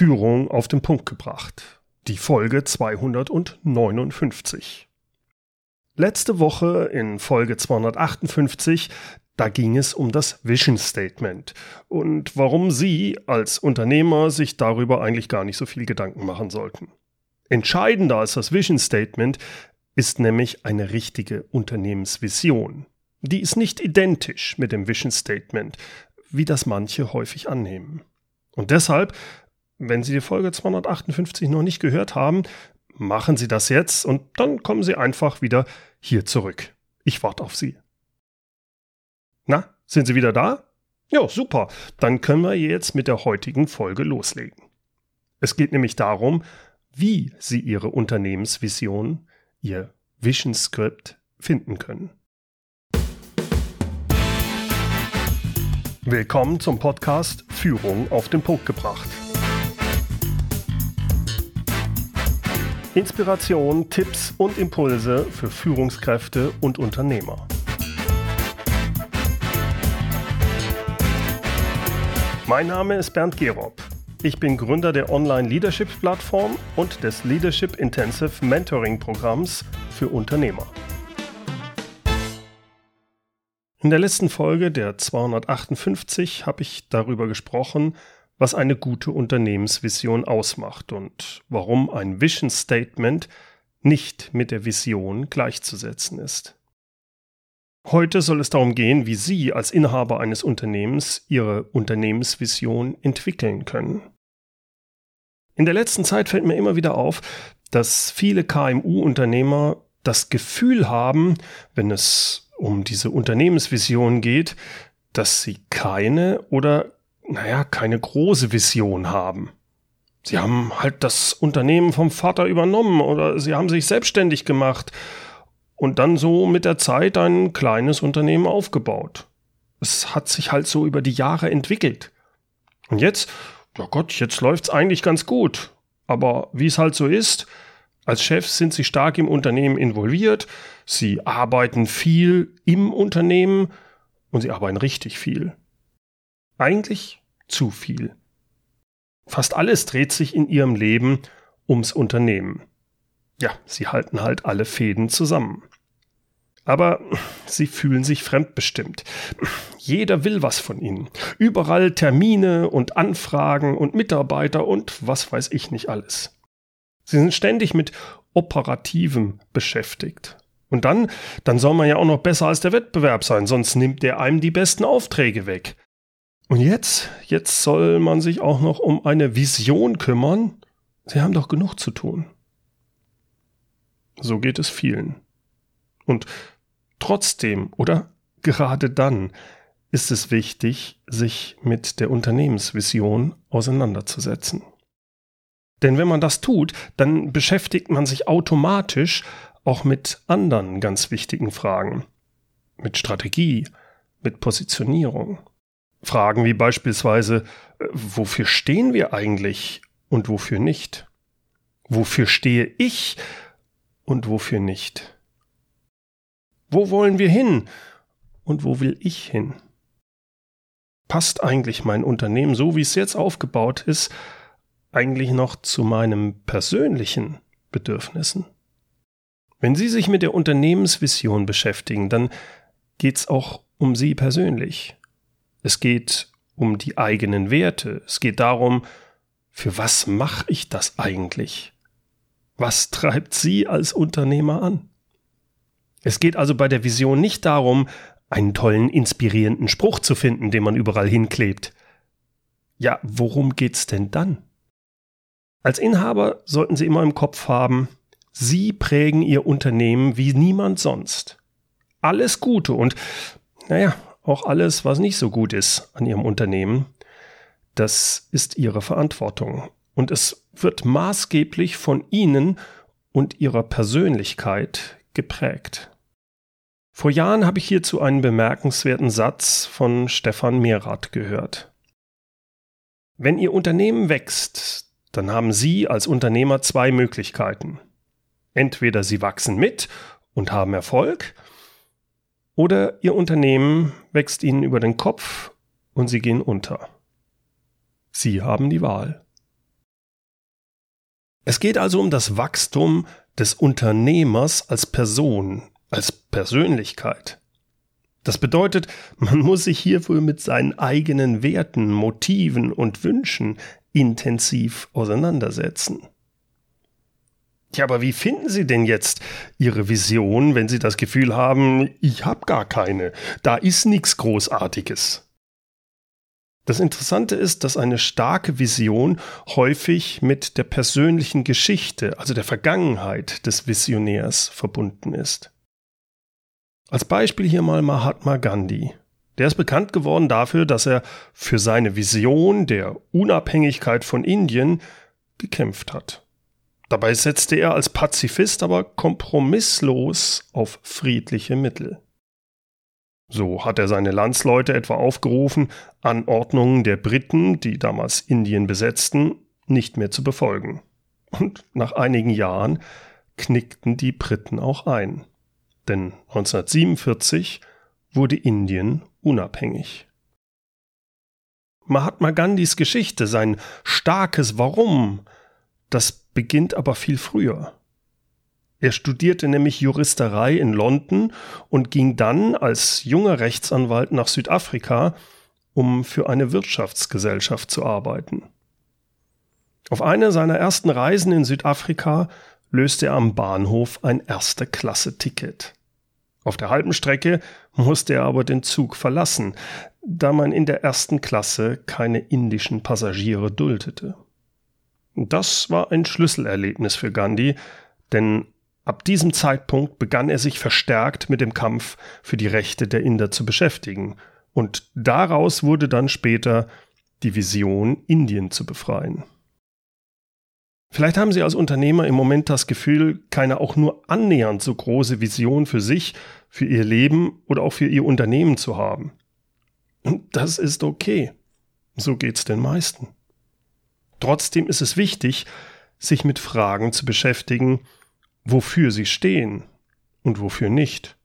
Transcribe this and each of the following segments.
Führung auf den Punkt gebracht. Die Folge 259. Letzte Woche in Folge 258, da ging es um das Vision Statement und warum Sie als Unternehmer sich darüber eigentlich gar nicht so viel Gedanken machen sollten. Entscheidender als das Vision Statement ist nämlich eine richtige Unternehmensvision. Die ist nicht identisch mit dem Vision Statement, wie das manche häufig annehmen. Und deshalb wenn Sie die Folge 258 noch nicht gehört haben, machen Sie das jetzt und dann kommen Sie einfach wieder hier zurück. Ich warte auf Sie. Na, sind Sie wieder da? Ja, super. Dann können wir jetzt mit der heutigen Folge loslegen. Es geht nämlich darum, wie Sie Ihre Unternehmensvision, Ihr Vision Script finden können. Willkommen zum Podcast Führung auf den Punkt gebracht. Inspiration, Tipps und Impulse für Führungskräfte und Unternehmer. Mein Name ist Bernd Gerob. Ich bin Gründer der Online-Leadership-Plattform und des Leadership Intensive Mentoring-Programms für Unternehmer. In der letzten Folge, der 258, habe ich darüber gesprochen, was eine gute Unternehmensvision ausmacht und warum ein Vision Statement nicht mit der Vision gleichzusetzen ist. Heute soll es darum gehen, wie Sie als Inhaber eines Unternehmens Ihre Unternehmensvision entwickeln können. In der letzten Zeit fällt mir immer wieder auf, dass viele KMU-Unternehmer das Gefühl haben, wenn es um diese Unternehmensvision geht, dass sie keine oder naja, keine große Vision haben. Sie haben halt das Unternehmen vom Vater übernommen oder sie haben sich selbstständig gemacht und dann so mit der Zeit ein kleines Unternehmen aufgebaut. Es hat sich halt so über die Jahre entwickelt. Und jetzt, ja Gott, jetzt läuft's eigentlich ganz gut. Aber wie es halt so ist, als Chefs sind sie stark im Unternehmen involviert, sie arbeiten viel im Unternehmen und sie arbeiten richtig viel. Eigentlich zu viel. Fast alles dreht sich in ihrem Leben ums Unternehmen. Ja, sie halten halt alle Fäden zusammen. Aber sie fühlen sich fremdbestimmt. Jeder will was von ihnen. Überall Termine und Anfragen und Mitarbeiter und was weiß ich nicht alles. Sie sind ständig mit Operativem beschäftigt. Und dann, dann soll man ja auch noch besser als der Wettbewerb sein, sonst nimmt der einem die besten Aufträge weg. Und jetzt, jetzt soll man sich auch noch um eine Vision kümmern. Sie haben doch genug zu tun. So geht es vielen. Und trotzdem oder gerade dann ist es wichtig, sich mit der Unternehmensvision auseinanderzusetzen. Denn wenn man das tut, dann beschäftigt man sich automatisch auch mit anderen ganz wichtigen Fragen. Mit Strategie, mit Positionierung, Fragen wie beispielsweise, äh, wofür stehen wir eigentlich und wofür nicht? Wofür stehe ich und wofür nicht? Wo wollen wir hin und wo will ich hin? Passt eigentlich mein Unternehmen, so wie es jetzt aufgebaut ist, eigentlich noch zu meinen persönlichen Bedürfnissen? Wenn Sie sich mit der Unternehmensvision beschäftigen, dann geht es auch um Sie persönlich. Es geht um die eigenen Werte. Es geht darum, für was mache ich das eigentlich? Was treibt Sie als Unternehmer an? Es geht also bei der Vision nicht darum, einen tollen, inspirierenden Spruch zu finden, den man überall hinklebt. Ja, worum geht's denn dann? Als Inhaber sollten Sie immer im Kopf haben, Sie prägen Ihr Unternehmen wie niemand sonst. Alles Gute und, naja, auch alles, was nicht so gut ist an Ihrem Unternehmen, das ist Ihre Verantwortung. Und es wird maßgeblich von Ihnen und Ihrer Persönlichkeit geprägt. Vor Jahren habe ich hierzu einen bemerkenswerten Satz von Stefan Mehrath gehört. Wenn Ihr Unternehmen wächst, dann haben Sie als Unternehmer zwei Möglichkeiten. Entweder Sie wachsen mit und haben Erfolg, oder Ihr Unternehmen wächst Ihnen über den Kopf und Sie gehen unter. Sie haben die Wahl. Es geht also um das Wachstum des Unternehmers als Person, als Persönlichkeit. Das bedeutet, man muss sich hierfür mit seinen eigenen Werten, Motiven und Wünschen intensiv auseinandersetzen. Ja, aber wie finden Sie denn jetzt Ihre Vision, wenn Sie das Gefühl haben, ich habe gar keine, da ist nichts Großartiges? Das Interessante ist, dass eine starke Vision häufig mit der persönlichen Geschichte, also der Vergangenheit des Visionärs verbunden ist. Als Beispiel hier mal Mahatma Gandhi. Der ist bekannt geworden dafür, dass er für seine Vision der Unabhängigkeit von Indien gekämpft hat. Dabei setzte er als Pazifist aber kompromisslos auf friedliche Mittel. So hat er seine Landsleute etwa aufgerufen, Anordnungen der Briten, die damals Indien besetzten, nicht mehr zu befolgen. Und nach einigen Jahren knickten die Briten auch ein. Denn 1947 wurde Indien unabhängig. Mahatma Gandhis Geschichte, sein starkes Warum, das beginnt aber viel früher. Er studierte nämlich Juristerei in London und ging dann als junger Rechtsanwalt nach Südafrika, um für eine Wirtschaftsgesellschaft zu arbeiten. Auf einer seiner ersten Reisen in Südafrika löste er am Bahnhof ein Erste-Klasse-Ticket. Auf der halben Strecke musste er aber den Zug verlassen, da man in der ersten Klasse keine indischen Passagiere duldete. Das war ein Schlüsselerlebnis für Gandhi, denn ab diesem Zeitpunkt begann er sich verstärkt mit dem Kampf für die Rechte der Inder zu beschäftigen, und daraus wurde dann später die Vision, Indien zu befreien. Vielleicht haben Sie als Unternehmer im Moment das Gefühl, keine auch nur annähernd so große Vision für sich, für Ihr Leben oder auch für Ihr Unternehmen zu haben. Und das ist okay. So geht's den meisten. Trotzdem ist es wichtig, sich mit Fragen zu beschäftigen, wofür sie stehen und wofür nicht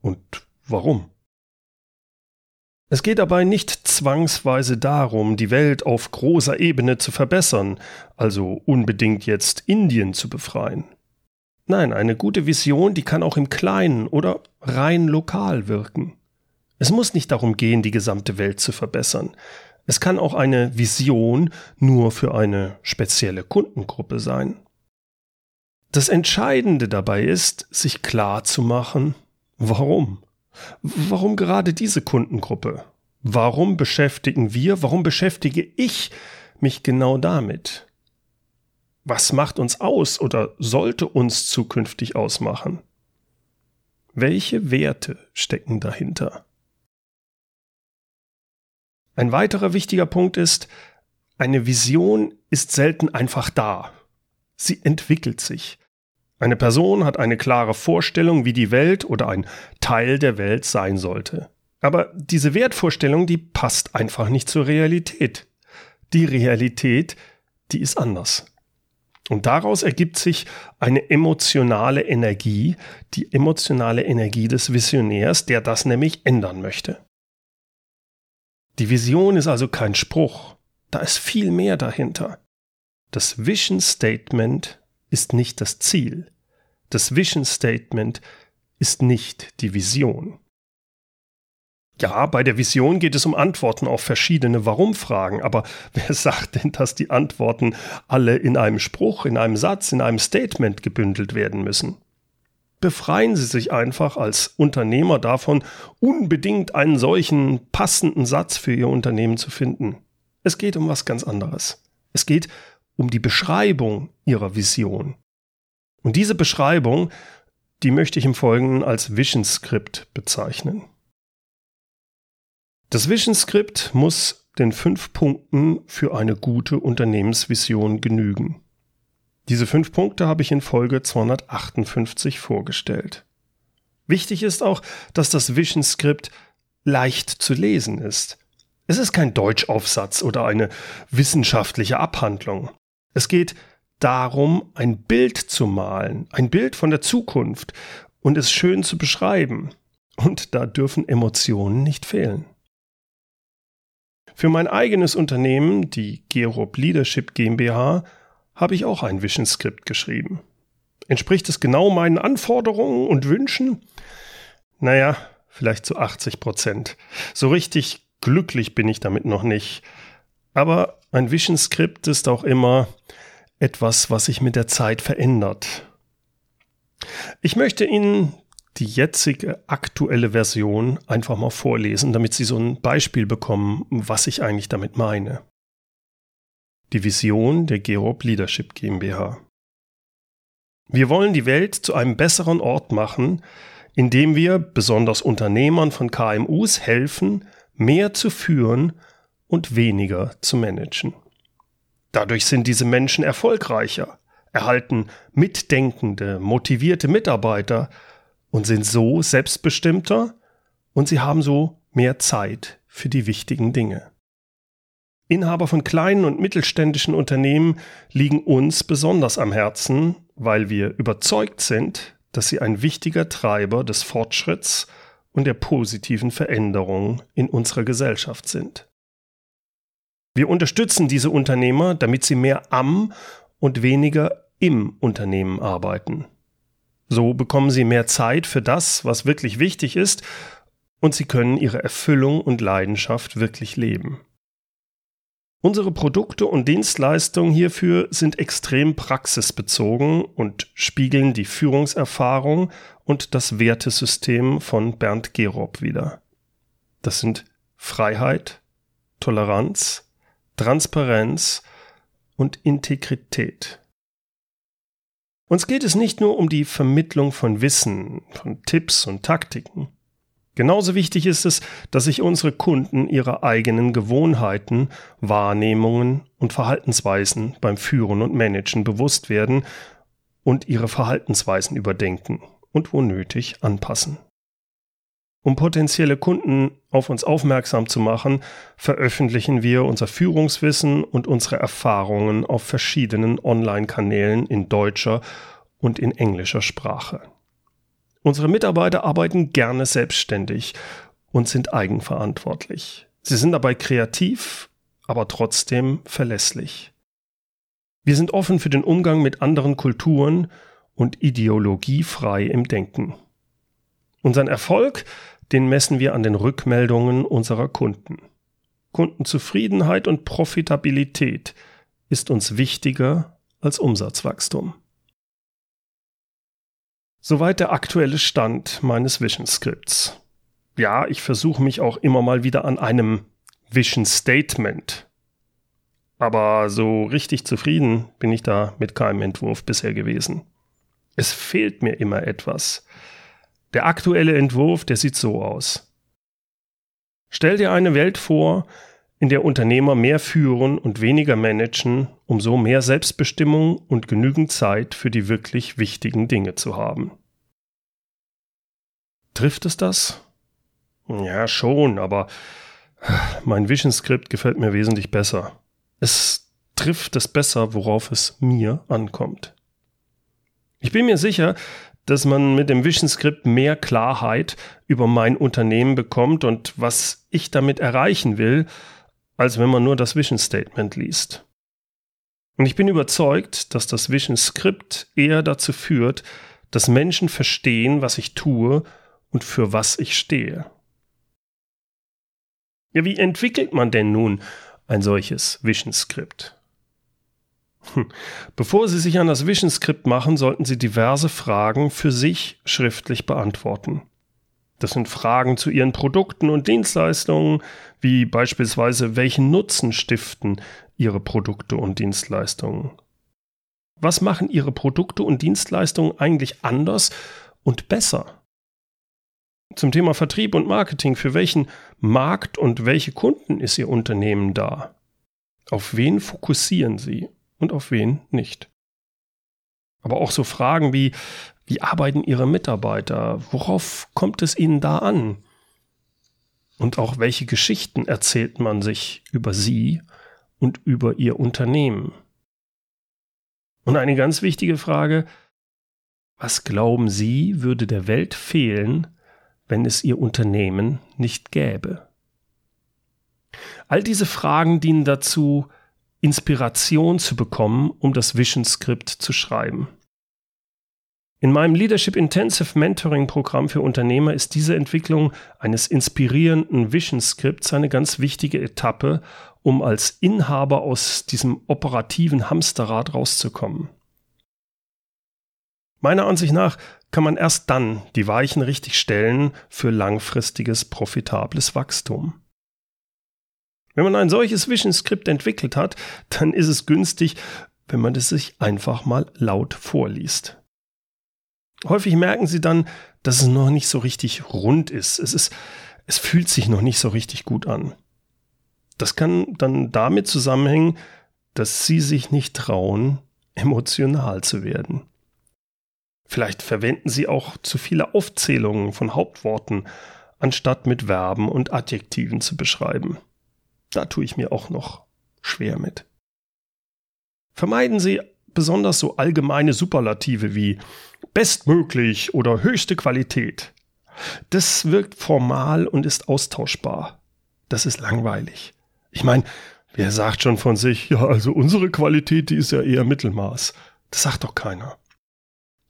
und warum. Es geht dabei nicht zwangsweise darum, die Welt auf großer Ebene zu verbessern, also unbedingt jetzt Indien zu befreien. Nein, eine gute Vision, die kann auch im Kleinen oder rein lokal wirken. Es muss nicht darum gehen, die gesamte Welt zu verbessern. Es kann auch eine Vision nur für eine spezielle Kundengruppe sein. Das Entscheidende dabei ist, sich klar zu machen, warum. Warum gerade diese Kundengruppe? Warum beschäftigen wir, warum beschäftige ich mich genau damit? Was macht uns aus oder sollte uns zukünftig ausmachen? Welche Werte stecken dahinter? Ein weiterer wichtiger Punkt ist, eine Vision ist selten einfach da. Sie entwickelt sich. Eine Person hat eine klare Vorstellung, wie die Welt oder ein Teil der Welt sein sollte. Aber diese Wertvorstellung, die passt einfach nicht zur Realität. Die Realität, die ist anders. Und daraus ergibt sich eine emotionale Energie, die emotionale Energie des Visionärs, der das nämlich ändern möchte. Die Vision ist also kein Spruch, da ist viel mehr dahinter. Das Vision Statement ist nicht das Ziel. Das Vision Statement ist nicht die Vision. Ja, bei der Vision geht es um Antworten auf verschiedene Warum-Fragen, aber wer sagt denn, dass die Antworten alle in einem Spruch, in einem Satz, in einem Statement gebündelt werden müssen? Befreien Sie sich einfach als Unternehmer davon, unbedingt einen solchen passenden Satz für Ihr Unternehmen zu finden. Es geht um was ganz anderes. Es geht um die Beschreibung Ihrer Vision. Und diese Beschreibung, die möchte ich im Folgenden als Vision Script bezeichnen. Das Vision Script muss den fünf Punkten für eine gute Unternehmensvision genügen. Diese fünf Punkte habe ich in Folge 258 vorgestellt. Wichtig ist auch, dass das Vision Script leicht zu lesen ist. Es ist kein Deutschaufsatz oder eine wissenschaftliche Abhandlung. Es geht darum, ein Bild zu malen, ein Bild von der Zukunft und es schön zu beschreiben. Und da dürfen Emotionen nicht fehlen. Für mein eigenes Unternehmen, die Gerob Leadership GmbH, habe ich auch ein Vision Skript geschrieben. Entspricht es genau meinen Anforderungen und Wünschen? Naja, vielleicht zu 80 Prozent. So richtig glücklich bin ich damit noch nicht. Aber ein Vision Skript ist auch immer etwas, was sich mit der Zeit verändert. Ich möchte Ihnen die jetzige aktuelle Version einfach mal vorlesen, damit Sie so ein Beispiel bekommen, was ich eigentlich damit meine. Die Vision der Gerob Leadership GmbH. Wir wollen die Welt zu einem besseren Ort machen, indem wir besonders Unternehmern von KMUs helfen, mehr zu führen und weniger zu managen. Dadurch sind diese Menschen erfolgreicher, erhalten mitdenkende, motivierte Mitarbeiter und sind so selbstbestimmter und sie haben so mehr Zeit für die wichtigen Dinge. Inhaber von kleinen und mittelständischen Unternehmen liegen uns besonders am Herzen, weil wir überzeugt sind, dass sie ein wichtiger Treiber des Fortschritts und der positiven Veränderung in unserer Gesellschaft sind. Wir unterstützen diese Unternehmer, damit sie mehr am und weniger im Unternehmen arbeiten. So bekommen sie mehr Zeit für das, was wirklich wichtig ist, und sie können ihre Erfüllung und Leidenschaft wirklich leben. Unsere Produkte und Dienstleistungen hierfür sind extrem praxisbezogen und spiegeln die Führungserfahrung und das Wertesystem von Bernd Gerob wider. Das sind Freiheit, Toleranz, Transparenz und Integrität. Uns geht es nicht nur um die Vermittlung von Wissen, von Tipps und Taktiken. Genauso wichtig ist es, dass sich unsere Kunden ihrer eigenen Gewohnheiten, Wahrnehmungen und Verhaltensweisen beim Führen und Managen bewusst werden und ihre Verhaltensweisen überdenken und wo nötig anpassen. Um potenzielle Kunden auf uns aufmerksam zu machen, veröffentlichen wir unser Führungswissen und unsere Erfahrungen auf verschiedenen Online-Kanälen in deutscher und in englischer Sprache. Unsere Mitarbeiter arbeiten gerne selbstständig und sind eigenverantwortlich. Sie sind dabei kreativ, aber trotzdem verlässlich. Wir sind offen für den Umgang mit anderen Kulturen und ideologiefrei im Denken. Unseren Erfolg den messen wir an den Rückmeldungen unserer Kunden. Kundenzufriedenheit und Profitabilität ist uns wichtiger als Umsatzwachstum. Soweit der aktuelle Stand meines Vision Scripts. Ja, ich versuche mich auch immer mal wieder an einem Vision Statement. Aber so richtig zufrieden bin ich da mit keinem Entwurf bisher gewesen. Es fehlt mir immer etwas. Der aktuelle Entwurf, der sieht so aus. Stell dir eine Welt vor, in der Unternehmer mehr führen und weniger managen, um so mehr Selbstbestimmung und genügend Zeit für die wirklich wichtigen Dinge zu haben. Trifft es das? Ja, schon, aber mein Vision Script gefällt mir wesentlich besser. Es trifft es besser, worauf es mir ankommt. Ich bin mir sicher, dass man mit dem Vision Script mehr Klarheit über mein Unternehmen bekommt und was ich damit erreichen will, als wenn man nur das Vision Statement liest. Und ich bin überzeugt, dass das Vision Script eher dazu führt, dass Menschen verstehen, was ich tue und für was ich stehe. Ja, wie entwickelt man denn nun ein solches Vision Script? Hm. Bevor Sie sich an das Vision-Skript machen, sollten Sie diverse Fragen für sich schriftlich beantworten. Das sind Fragen zu Ihren Produkten und Dienstleistungen, wie beispielsweise welchen Nutzen stiften Ihre Produkte und Dienstleistungen. Was machen Ihre Produkte und Dienstleistungen eigentlich anders und besser? Zum Thema Vertrieb und Marketing, für welchen Markt und welche Kunden ist Ihr Unternehmen da? Auf wen fokussieren Sie? und auf wen nicht. Aber auch so Fragen wie, wie arbeiten Ihre Mitarbeiter? Worauf kommt es Ihnen da an? Und auch welche Geschichten erzählt man sich über Sie und über Ihr Unternehmen? Und eine ganz wichtige Frage, was glauben Sie, würde der Welt fehlen, wenn es Ihr Unternehmen nicht gäbe? All diese Fragen dienen dazu, Inspiration zu bekommen, um das Vision Script zu schreiben. In meinem Leadership Intensive Mentoring Programm für Unternehmer ist diese Entwicklung eines inspirierenden Vision Scripts eine ganz wichtige Etappe, um als Inhaber aus diesem operativen Hamsterrad rauszukommen. Meiner Ansicht nach kann man erst dann die Weichen richtig stellen für langfristiges profitables Wachstum. Wenn man ein solches Vision Script entwickelt hat, dann ist es günstig, wenn man es sich einfach mal laut vorliest. Häufig merken Sie dann, dass es noch nicht so richtig rund ist. Es ist, es fühlt sich noch nicht so richtig gut an. Das kann dann damit zusammenhängen, dass sie sich nicht trauen, emotional zu werden. Vielleicht verwenden sie auch zu viele Aufzählungen von Hauptworten, anstatt mit Verben und Adjektiven zu beschreiben. Da tue ich mir auch noch schwer mit. Vermeiden Sie besonders so allgemeine Superlative wie bestmöglich oder höchste Qualität. Das wirkt formal und ist austauschbar. Das ist langweilig. Ich meine, wer sagt schon von sich, ja, also unsere Qualität, die ist ja eher Mittelmaß. Das sagt doch keiner.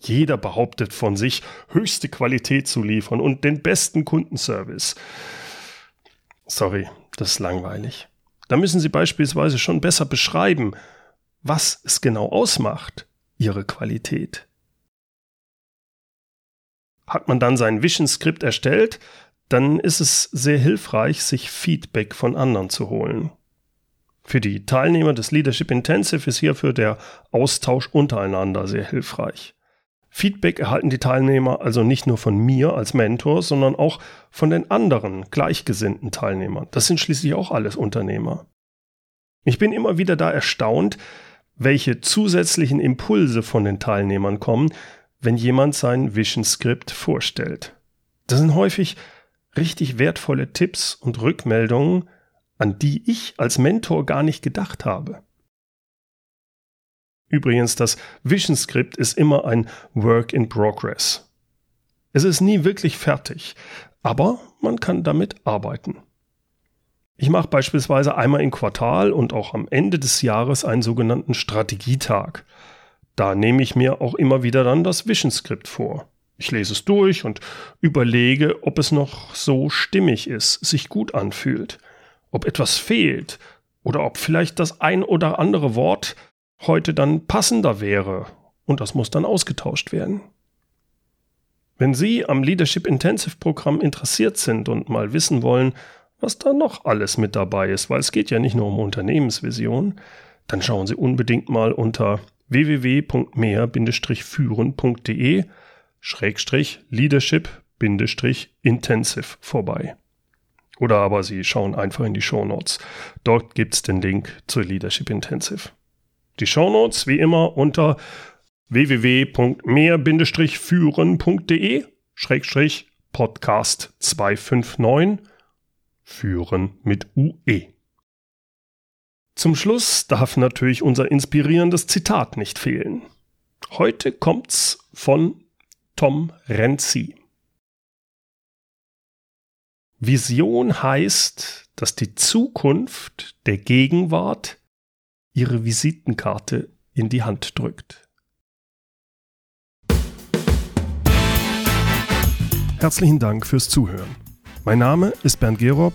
Jeder behauptet von sich, höchste Qualität zu liefern und den besten Kundenservice. Sorry, das ist langweilig. Da müssen Sie beispielsweise schon besser beschreiben, was es genau ausmacht, Ihre Qualität. Hat man dann sein Vision-Skript erstellt, dann ist es sehr hilfreich, sich Feedback von anderen zu holen. Für die Teilnehmer des Leadership Intensive ist hierfür der Austausch untereinander sehr hilfreich. Feedback erhalten die Teilnehmer also nicht nur von mir als Mentor, sondern auch von den anderen gleichgesinnten Teilnehmern. Das sind schließlich auch alles Unternehmer. Ich bin immer wieder da erstaunt, welche zusätzlichen Impulse von den Teilnehmern kommen, wenn jemand sein Vision Script vorstellt. Das sind häufig richtig wertvolle Tipps und Rückmeldungen, an die ich als Mentor gar nicht gedacht habe. Übrigens, das Vision Script ist immer ein Work in Progress. Es ist nie wirklich fertig, aber man kann damit arbeiten. Ich mache beispielsweise einmal im Quartal und auch am Ende des Jahres einen sogenannten Strategietag. Da nehme ich mir auch immer wieder dann das Vision Script vor. Ich lese es durch und überlege, ob es noch so stimmig ist, sich gut anfühlt, ob etwas fehlt oder ob vielleicht das ein oder andere Wort heute dann passender wäre und das muss dann ausgetauscht werden. Wenn Sie am Leadership Intensive Programm interessiert sind und mal wissen wollen, was da noch alles mit dabei ist, weil es geht ja nicht nur um Unternehmensvision, dann schauen Sie unbedingt mal unter www.mehr-führen.de Schrägstrich Leadership Intensive vorbei. Oder aber Sie schauen einfach in die Show Notes. Dort gibt es den Link zur Leadership Intensive. Die Show Notes wie immer unter www.mehr-führen.de Schrägstrich Podcast 259 Führen mit UE. Zum Schluss darf natürlich unser inspirierendes Zitat nicht fehlen. Heute kommt's von Tom Renzi. Vision heißt, dass die Zukunft der Gegenwart ihre Visitenkarte in die Hand drückt. Herzlichen Dank fürs Zuhören. Mein Name ist Bernd Gerob